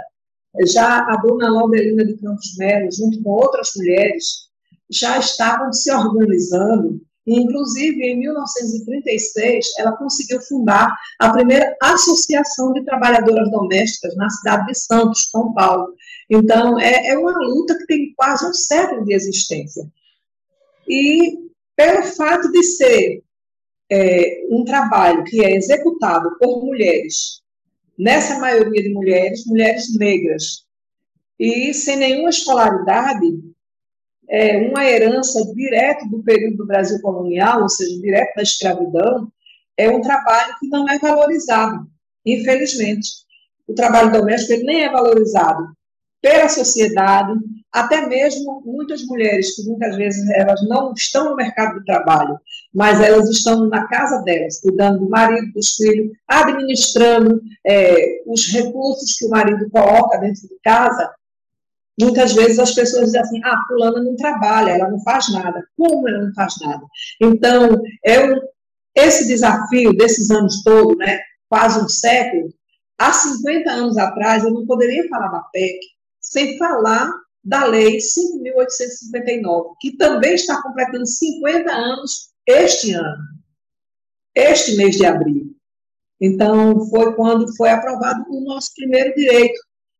já a dona Laudelina de Campos Melo, junto com outras mulheres, já estavam se organizando inclusive, em 1936, ela conseguiu fundar a primeira associação de trabalhadoras domésticas na cidade de Santos, São Paulo. Então, é, é uma luta que tem quase um século de existência. E, pelo fato de ser é, um trabalho que é executado por mulheres, nessa maioria de mulheres, mulheres negras, e sem nenhuma escolaridade, é, uma herança direto do período do Brasil colonial, ou seja, direto da escravidão, é um trabalho que não é valorizado, infelizmente. O trabalho doméstico ele nem é valorizado pela sociedade, até mesmo muitas mulheres que muitas vezes elas não estão no mercado de trabalho, mas elas estão na casa delas, cuidando do marido, dos filhos, administrando é, os recursos que o marido coloca dentro de casa. Muitas vezes as pessoas dizem assim: ah, Fulana não trabalha, ela não faz nada. Como ela não faz nada? Então, é esse desafio desses anos todos, né, quase um século, há 50 anos atrás, eu não poderia falar da PEC sem falar da Lei 5.859, que também está completando 50 anos este ano, este mês de abril. Então, foi quando foi aprovado o nosso primeiro direito,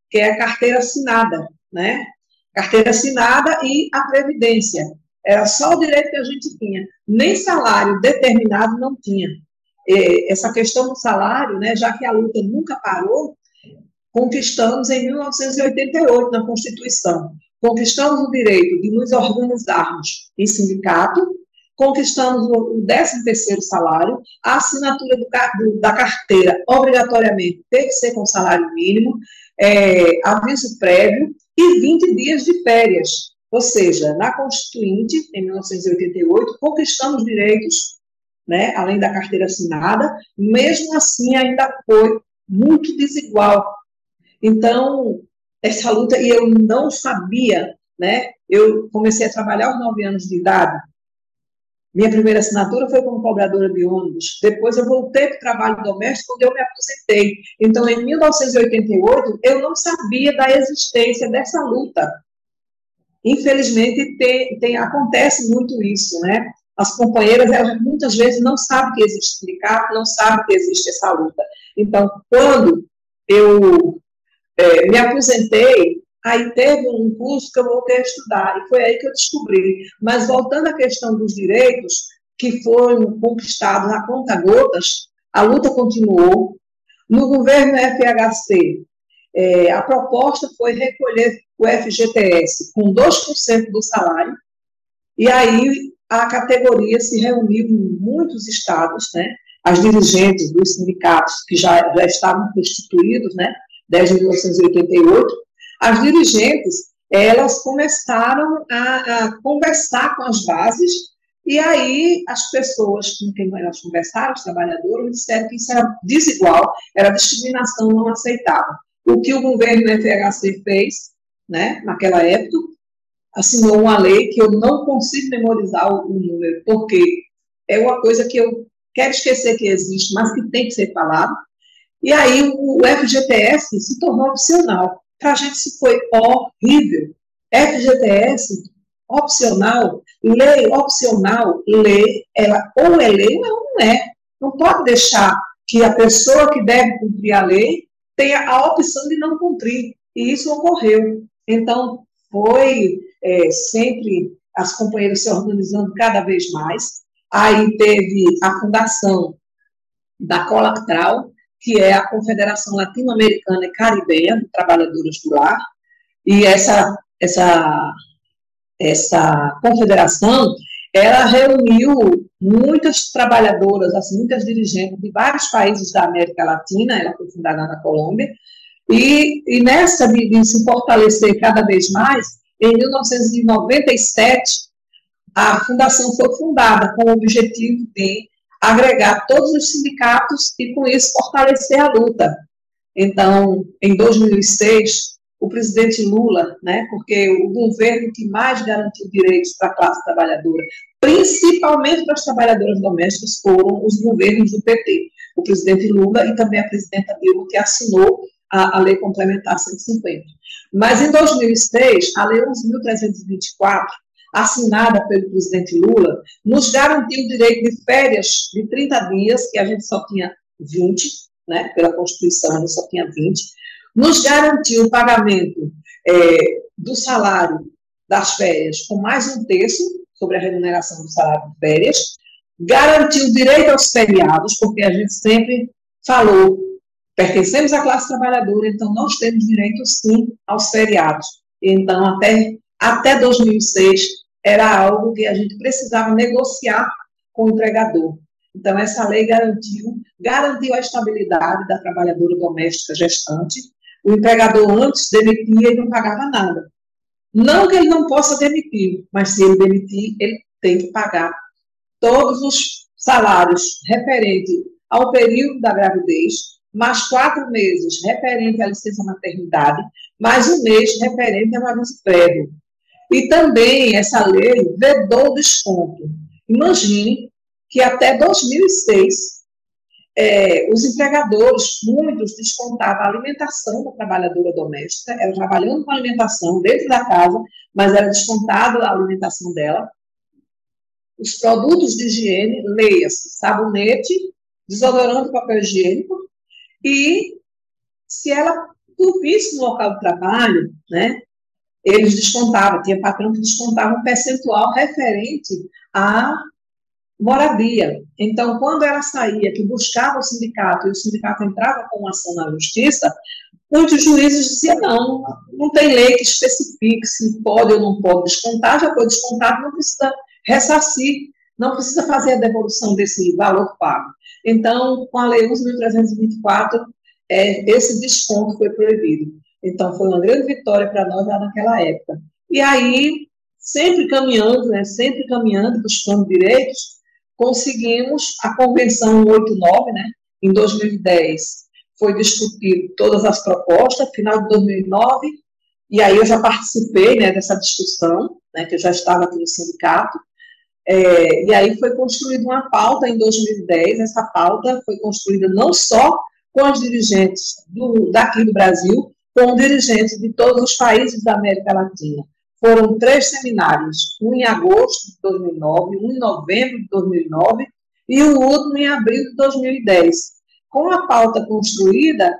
que é a carteira assinada, né? Carteira assinada e a previdência. Era só o direito que a gente tinha. Nem salário determinado não tinha. essa questão do salário, né, já que a luta nunca parou, conquistamos em 1988 na Constituição. Conquistamos o direito de nos organizarmos em sindicato, conquistamos o 13º salário, a assinatura do, da carteira obrigatoriamente tem que ser com salário mínimo, é, aviso prévio e 20 dias de férias. Ou seja, na Constituinte, em 1988, conquistamos direitos, né, além da carteira assinada, mesmo assim ainda foi muito desigual então, essa luta, e eu não sabia, né? Eu comecei a trabalhar aos nove anos de idade. Minha primeira assinatura foi como cobradora de ônibus. Depois eu voltei para o trabalho doméstico, quando eu me aposentei. Então, em 1988, eu não sabia da existência dessa luta. Infelizmente, tem, tem, acontece muito isso, né? As companheiras, elas muitas vezes não sabem que existe sindicato, não sabem que existe essa luta. Então, quando eu é, me aposentei, aí teve um curso que eu voltei a estudar, e foi aí que eu descobri. Mas voltando à questão dos direitos, que foram conquistados a conta-gotas, a luta continuou. No governo FHC, é, a proposta foi recolher o FGTS com 2% do salário, e aí a categoria se reuniu em muitos estados, né? As dirigentes dos sindicatos que já, já estavam constituídos, né? desde 1988, as dirigentes, elas começaram a, a conversar com as bases, e aí as pessoas com quem elas conversaram, os trabalhadores, disseram que isso era desigual, era discriminação não aceitável. O que o governo FHC fez, né, naquela época, assinou uma lei que eu não consigo memorizar o, número, porque é uma coisa que eu quero esquecer que existe, mas que tem que ser falado, e aí o FGTS se tornou opcional. Para a gente isso foi horrível. FGTS opcional, lei opcional, lei, ela ou é lei ou não é. Não pode deixar que a pessoa que deve cumprir a lei tenha a opção de não cumprir. E isso ocorreu. Então, foi é, sempre as companheiras se organizando cada vez mais. Aí teve a fundação da Colactral, que é a Confederação Latino-Americana e Caribenha de Trabalhadoras do Lar, e essa, essa, essa confederação, ela reuniu muitas trabalhadoras, assim, muitas dirigentes de vários países da América Latina, ela foi fundada na Colômbia, e, e nessa de, de se fortalecer cada vez mais, em 1997, a fundação foi fundada com o objetivo de agregar todos os sindicatos e, com isso, fortalecer a luta. Então, em 2006, o presidente Lula, né, porque o governo que mais garantiu direitos para a classe trabalhadora, principalmente para as trabalhadoras domésticas, foram os governos do PT. O presidente Lula e também a presidenta Dilma, que assinou a, a Lei Complementar 150. Mas, em 2006, a Lei 11.324 assinada pelo presidente Lula, nos garantiu o direito de férias de 30 dias, que a gente só tinha 20, né, pela Constituição a gente só tinha 20, nos garantiu o pagamento é, do salário das férias com mais um terço sobre a remuneração do salário de férias, garantiu o direito aos feriados, porque a gente sempre falou, pertencemos à classe trabalhadora, então nós temos direito sim aos feriados. Então, até, até 2006, era algo que a gente precisava negociar com o empregador. Então, essa lei garantiu, garantiu a estabilidade da trabalhadora doméstica gestante. O empregador antes demitia e não pagava nada. Não que ele não possa demitir, mas se ele demitir, ele tem que pagar todos os salários referentes ao período da gravidez, mais quatro meses referente à licença maternidade, mais um mês referente ao aviso prévio. E também essa lei vedou o desconto. Imagine que até 2006 é, os empregadores, muitos descontavam a alimentação da trabalhadora doméstica, ela trabalhando com alimentação dentro da casa, mas era descontada a alimentação dela. Os produtos de higiene, leia-se, sabonete, desodorante, papel higiênico, e se ela dormisse no local de trabalho, né, eles descontavam, tinha patrão que descontava um percentual referente à moradia. Então, quando ela saía, que buscava o sindicato, e o sindicato entrava com uma ação na justiça, muitos juízes diziam, não, não tem lei que especifique se pode ou não pode descontar, já foi descontado, não precisa ressarcir, não precisa fazer a devolução desse valor pago. Então, com a Lei 11.324, é, esse desconto foi proibido. Então, foi uma grande vitória para nós lá naquela época. E aí, sempre caminhando, né, sempre caminhando, buscando direitos, conseguimos a Convenção 89, né, em 2010, foi discutido todas as propostas, final de 2009, e aí eu já participei né, dessa discussão, né, que eu já estava aqui no sindicato, é, e aí foi construída uma pauta em 2010, essa pauta foi construída não só com os dirigentes do, daqui do Brasil, com dirigentes de todos os países da América Latina. Foram três seminários, um em agosto de 2009, um em novembro de 2009 e o último em abril de 2010. Com a pauta construída,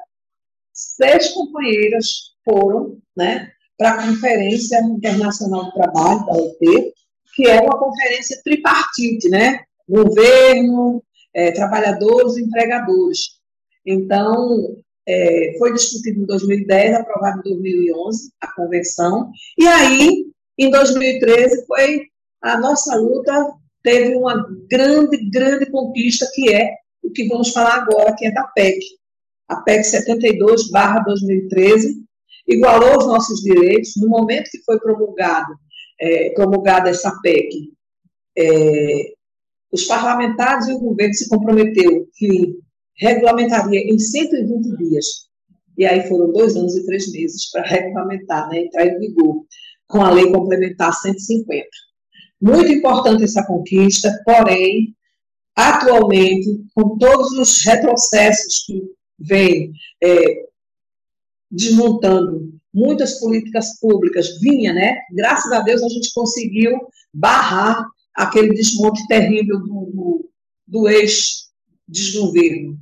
seis companheiras foram né, para a Conferência Internacional do Trabalho, da OIT, que é uma conferência tripartite, né? Governo, é, trabalhadores empregadores. Então, é, foi discutido em 2010, aprovado em 2011, a convenção, e aí, em 2013, foi a nossa luta, teve uma grande, grande conquista, que é o que vamos falar agora, que é da PEC. A PEC 72, barra 2013, igualou os nossos direitos, no momento que foi promulgado, é, promulgada essa PEC, é, os parlamentares e o governo se comprometeu que regulamentaria em 120 dias. E aí foram dois anos e três meses para regulamentar, né, entrar em vigor, com a lei complementar 150. Muito importante essa conquista, porém, atualmente, com todos os retrocessos que vêm é, desmontando muitas políticas públicas, vinha, né? Graças a Deus a gente conseguiu barrar aquele desmonte terrível do, do, do ex-desgoverno.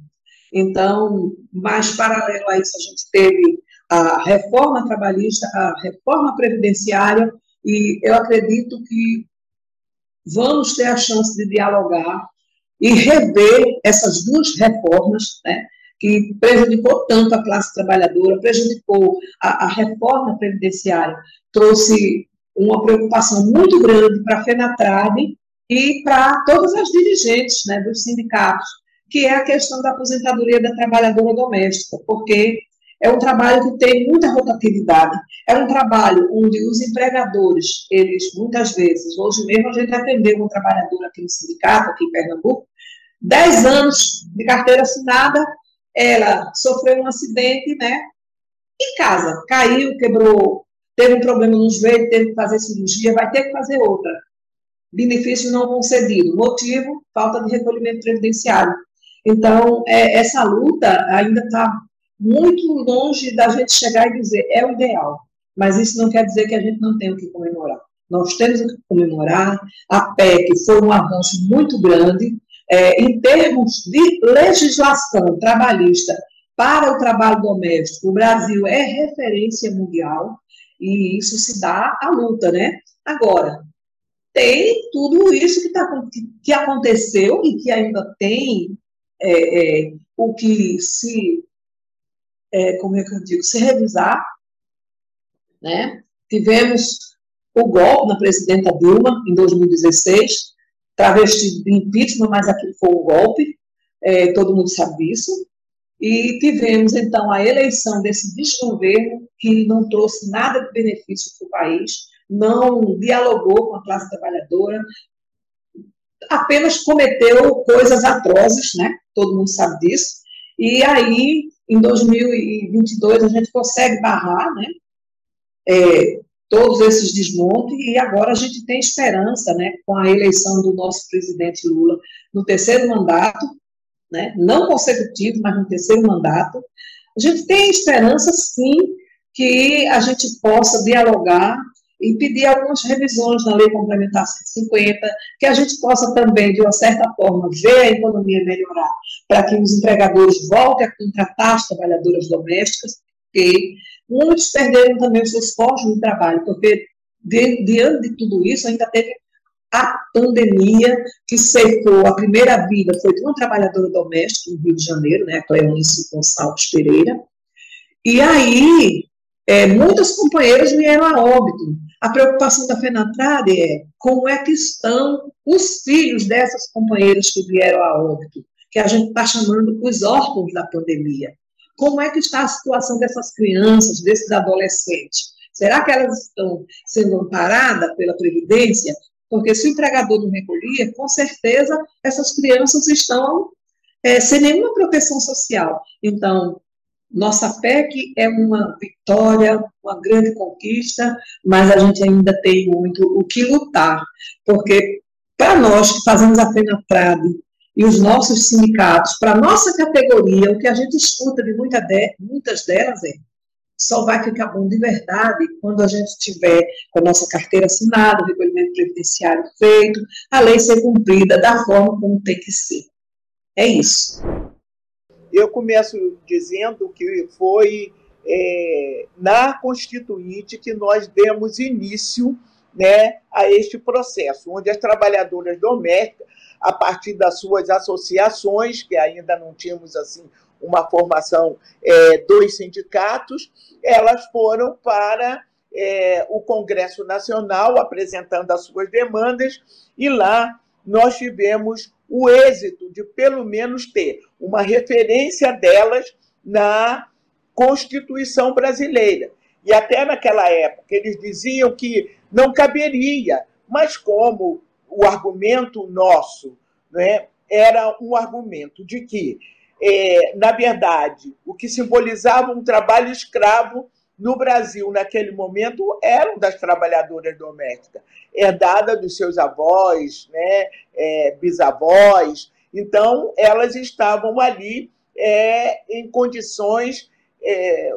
Então, mais paralelo a isso, a gente teve a reforma trabalhista, a reforma previdenciária, e eu acredito que vamos ter a chance de dialogar e rever essas duas reformas, né, que prejudicou tanto a classe trabalhadora, prejudicou a, a reforma previdenciária, trouxe uma preocupação muito grande para a FENATRAB e para todas as dirigentes né, dos sindicatos, que é a questão da aposentadoria da trabalhadora doméstica, porque é um trabalho que tem muita rotatividade, é um trabalho onde os empregadores, eles muitas vezes, hoje mesmo a gente atendeu uma trabalhadora aqui no sindicato, aqui em Pernambuco, 10 anos de carteira assinada, ela sofreu um acidente, né, em casa, caiu, quebrou, teve um problema no joelho, teve que fazer cirurgia, vai ter que fazer outra. Benefício não concedido. Motivo, falta de recolhimento previdenciário. Então, é, essa luta ainda está muito longe da gente chegar e dizer é o ideal. Mas isso não quer dizer que a gente não tenha o que comemorar. Nós temos o que comemorar. A PEC foi um avanço muito grande. É, em termos de legislação trabalhista para o trabalho doméstico, o Brasil é referência mundial e isso se dá à luta, né? Agora, tem tudo isso que, tá, que, que aconteceu e que ainda tem é, é, o que se, é, como é que eu digo, se revisar, né? Tivemos o golpe na presidenta Dilma, em 2016, travestido de impeachment, mas aquilo foi um golpe, é, todo mundo sabe disso, e tivemos, então, a eleição desse desgoverno que não trouxe nada de benefício para o país, não dialogou com a classe trabalhadora, apenas cometeu coisas atrozes, né? Todo mundo sabe disso. E aí, em 2022, a gente consegue barrar, né? É, todos esses desmontes e agora a gente tem esperança, né? Com a eleição do nosso presidente Lula no terceiro mandato, né? Não consecutivo, mas no terceiro mandato, a gente tem esperança, sim, que a gente possa dialogar e pedir algumas revisões na Lei Complementar 150, que a gente possa também, de uma certa forma, ver a economia melhorar, para que os empregadores voltem a contratar as trabalhadoras domésticas, porque muitos perderam também os seus postos de trabalho, porque diante de tudo isso ainda teve a pandemia que secou a primeira vida foi de uma trabalhadora doméstica no Rio de Janeiro, né, a Cleonice Gonçalves Pereira, e aí é, muitas companheiras vieram a óbito. A preocupação da FENATRAD é como é que estão os filhos dessas companheiras que vieram a óbito, que a gente está chamando os órfãos da pandemia. Como é que está a situação dessas crianças, desses adolescentes? Será que elas estão sendo amparadas pela Previdência? Porque se o empregador não recolher, com certeza essas crianças estão é, sem nenhuma proteção social. Então, nossa PEC é uma vitória, uma grande conquista, mas a gente ainda tem muito o que lutar, porque para nós que fazemos a FENATRAD e os nossos sindicatos, para nossa categoria, o que a gente escuta de, muita de muitas delas é só vai ficar bom de verdade quando a gente tiver com a nossa carteira assinada, o recolhimento previdenciário feito, a lei ser cumprida da forma como tem que ser. É isso. Eu começo dizendo que foi é, na Constituinte que nós demos início né, a este processo, onde as trabalhadoras domésticas, a partir das suas associações, que ainda não tínhamos assim uma formação é, dos sindicatos, elas foram para é, o Congresso Nacional apresentando as suas demandas, e lá nós tivemos o êxito de, pelo menos, ter uma referência delas na Constituição brasileira. E até naquela época eles diziam que não caberia, mas como o argumento nosso né, era um argumento de que, é, na verdade, o que simbolizava um trabalho escravo no Brasil, naquele momento, eram das trabalhadoras domésticas, herdada dos seus avós, né, é, bisavós. Então, elas estavam ali é, em condições é,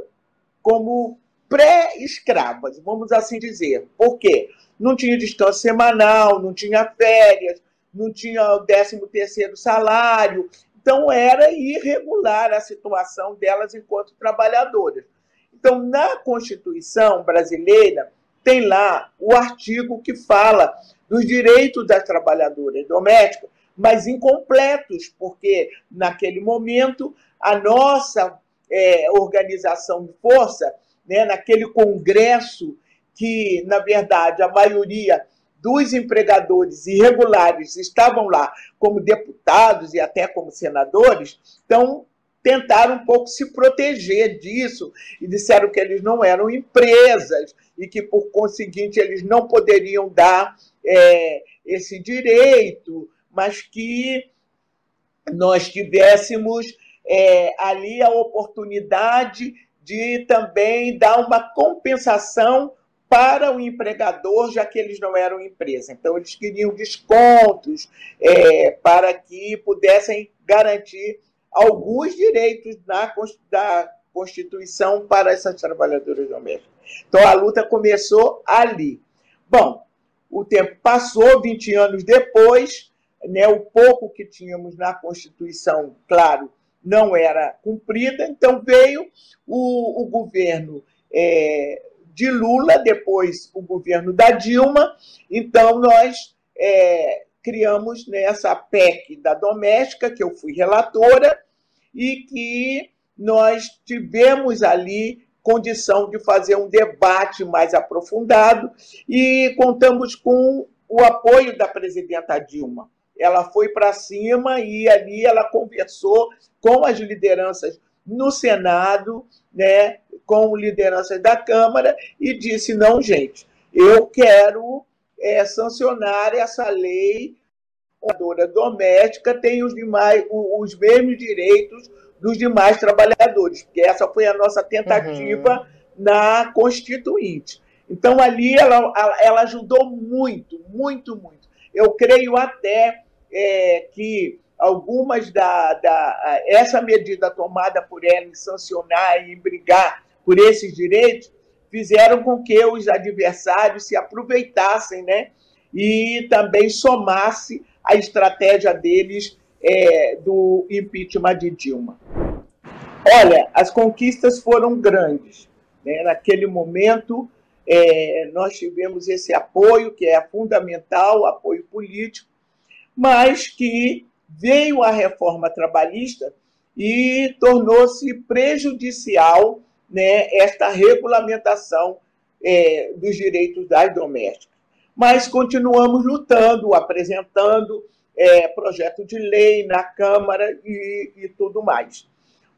como pré-escravas, vamos assim dizer. Por quê? Não tinha descanso semanal, não tinha férias, não tinha o 13 terceiro salário. Então, era irregular a situação delas enquanto trabalhadoras. Então, na Constituição brasileira, tem lá o artigo que fala dos direitos das trabalhadoras domésticas, mas incompletos, porque naquele momento a nossa é, organização de força, né, naquele congresso que, na verdade, a maioria dos empregadores irregulares estavam lá como deputados e até como senadores, então tentaram um pouco se proteger disso e disseram que eles não eram empresas e que, por conseguinte, eles não poderiam dar é, esse direito, mas que nós tivéssemos é, ali a oportunidade de também dar uma compensação para o empregador, já que eles não eram empresa. Então, eles queriam descontos é, para que pudessem garantir alguns direitos da, da Constituição para essas trabalhadoras domésticas. Então, a luta começou ali. Bom, o tempo passou, 20 anos depois, né, o pouco que tínhamos na Constituição, claro, não era cumprida, então veio o, o governo é, de Lula, depois o governo da Dilma, então nós é, criamos nessa PEC da doméstica, que eu fui relatora, e que nós tivemos ali condição de fazer um debate mais aprofundado e contamos com o apoio da presidenta Dilma. Ela foi para cima e ali ela conversou com as lideranças no Senado, né, com lideranças da Câmara e disse: não, gente, eu quero é, sancionar essa lei trabalhadora doméstica tem os, demais, os mesmos direitos dos demais trabalhadores, porque essa foi a nossa tentativa uhum. na Constituinte. Então, ali ela, ela ajudou muito, muito, muito. Eu creio até é, que algumas da, da. Essa medida tomada por ela em sancionar e em brigar por esses direitos fizeram com que os adversários se aproveitassem né, e também somasse a estratégia deles é, do impeachment de Dilma. Olha, as conquistas foram grandes. Né? Naquele momento, é, nós tivemos esse apoio, que é fundamental, apoio político, mas que veio a reforma trabalhista e tornou-se prejudicial né, esta regulamentação é, dos direitos das domésticas. Mas continuamos lutando, apresentando é, projeto de lei na Câmara e, e tudo mais.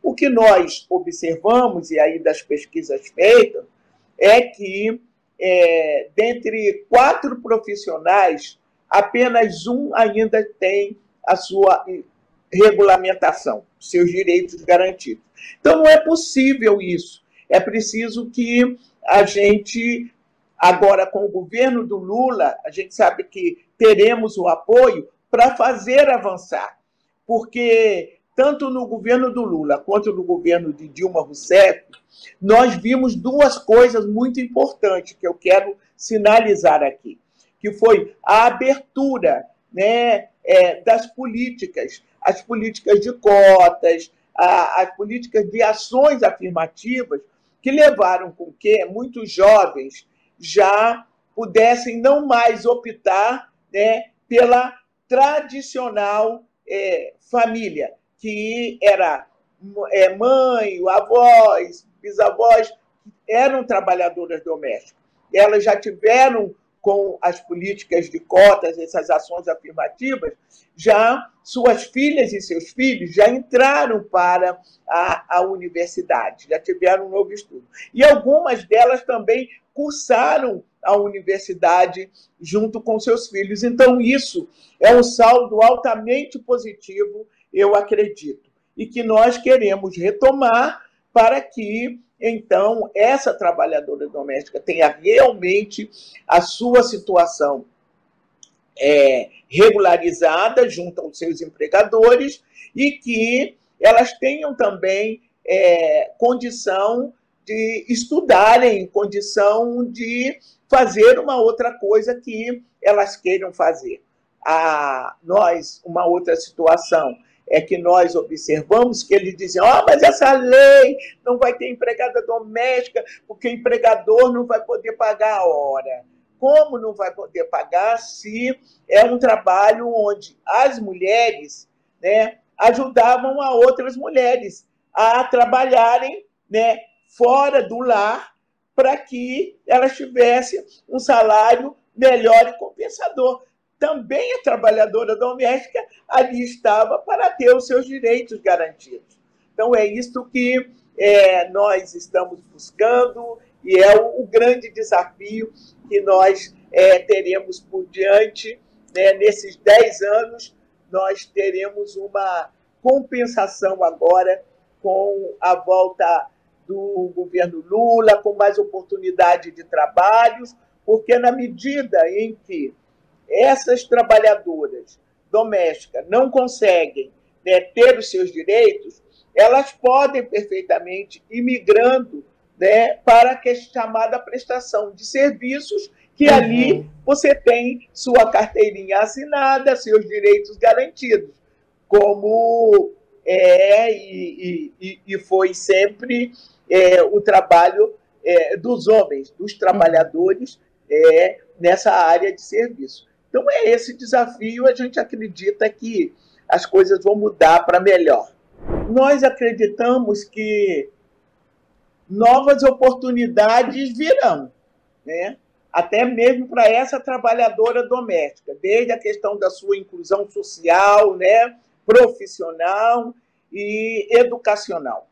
O que nós observamos, e aí das pesquisas feitas, é que é, dentre quatro profissionais, apenas um ainda tem a sua regulamentação, seus direitos garantidos. Então, não é possível isso. É preciso que a gente, agora com o governo do Lula, a gente sabe que teremos o apoio para fazer avançar. Porque tanto no governo do Lula quanto no governo de Dilma Rousseff, nós vimos duas coisas muito importantes que eu quero sinalizar aqui, que foi a abertura né, é, das políticas, as políticas de cotas, as políticas de ações afirmativas, que levaram com que muitos jovens já pudessem não mais optar né, pela tradicional é, família, que era é, mãe, avós, bisavós, eram trabalhadoras domésticas. Elas já tiveram com as políticas de cotas, essas ações afirmativas, já suas filhas e seus filhos já entraram para a, a universidade, já tiveram um novo estudo. E algumas delas também cursaram a universidade junto com seus filhos. Então, isso é um saldo altamente positivo, eu acredito, e que nós queremos retomar para que então essa trabalhadora doméstica tenha realmente a sua situação é, regularizada junto aos seus empregadores e que elas tenham também é, condição de estudarem, condição de fazer uma outra coisa que elas queiram fazer. A nós, uma outra situação é que nós observamos que eles dizem: ó, oh, mas essa lei não vai ter empregada doméstica, porque o empregador não vai poder pagar a hora. Como não vai poder pagar se é um trabalho onde as mulheres né, ajudavam a outras mulheres a trabalharem né, fora do lar para que elas tivessem um salário melhor e compensador também a trabalhadora doméstica ali estava para ter os seus direitos garantidos. Então, é isso que é, nós estamos buscando e é o, o grande desafio que nós é, teremos por diante. Né? Nesses 10 anos, nós teremos uma compensação agora com a volta do governo Lula, com mais oportunidade de trabalhos, porque na medida em que essas trabalhadoras domésticas não conseguem né, ter os seus direitos, elas podem perfeitamente ir migrando né, para a chamada prestação de serviços, que uhum. ali você tem sua carteirinha assinada, seus direitos garantidos, como é e, e, e foi sempre é, o trabalho é, dos homens, dos trabalhadores é, nessa área de serviço. Então é esse desafio, a gente acredita que as coisas vão mudar para melhor. Nós acreditamos que novas oportunidades virão, né? até mesmo para essa trabalhadora doméstica, desde a questão da sua inclusão social, né? profissional e educacional.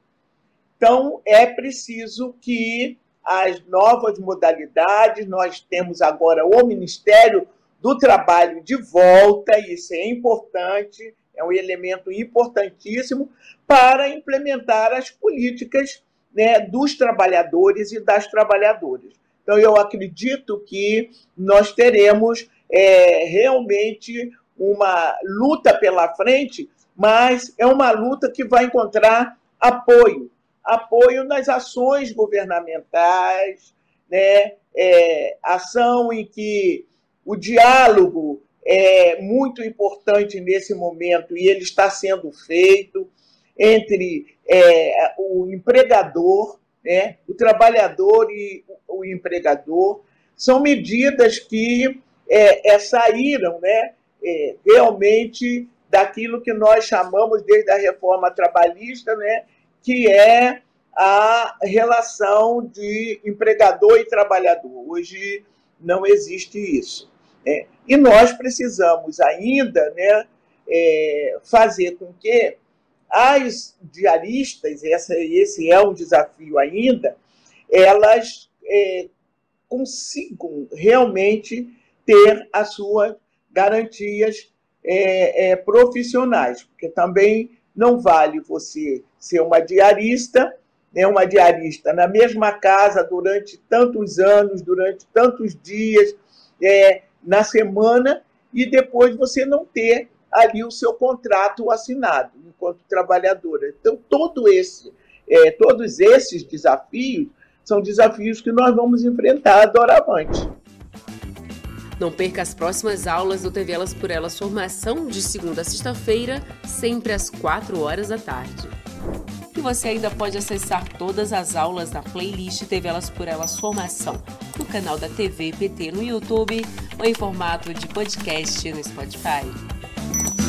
Então, é preciso que as novas modalidades, nós temos agora o Ministério do trabalho de volta, isso é importante, é um elemento importantíssimo para implementar as políticas né, dos trabalhadores e das trabalhadoras. Então, eu acredito que nós teremos é, realmente uma luta pela frente, mas é uma luta que vai encontrar apoio apoio nas ações governamentais, né? É, ação em que o diálogo é muito importante nesse momento e ele está sendo feito entre é, o empregador, né, o trabalhador e o empregador. São medidas que é, é, saíram né, é, realmente daquilo que nós chamamos desde a reforma trabalhista, né, que é a relação de empregador e trabalhador. Hoje não existe isso. Né? E nós precisamos ainda né, é, fazer com que as diaristas, essa, esse é um desafio ainda, elas é, consigam realmente ter as suas garantias é, é, profissionais, porque também não vale você ser uma diarista, né, uma diarista na mesma casa durante tantos anos, durante tantos dias é, na semana, e depois você não ter ali o seu contrato assinado enquanto trabalhadora. Então, todo esse, é, todos esses desafios são desafios que nós vamos enfrentar doravante. Não perca as próximas aulas do TV Elas por Elas Formação de segunda a sexta-feira, sempre às 4 horas da tarde. Você ainda pode acessar todas as aulas da playlist TV Elas por Elas Formação no canal da TV PT no YouTube ou em formato de podcast no Spotify.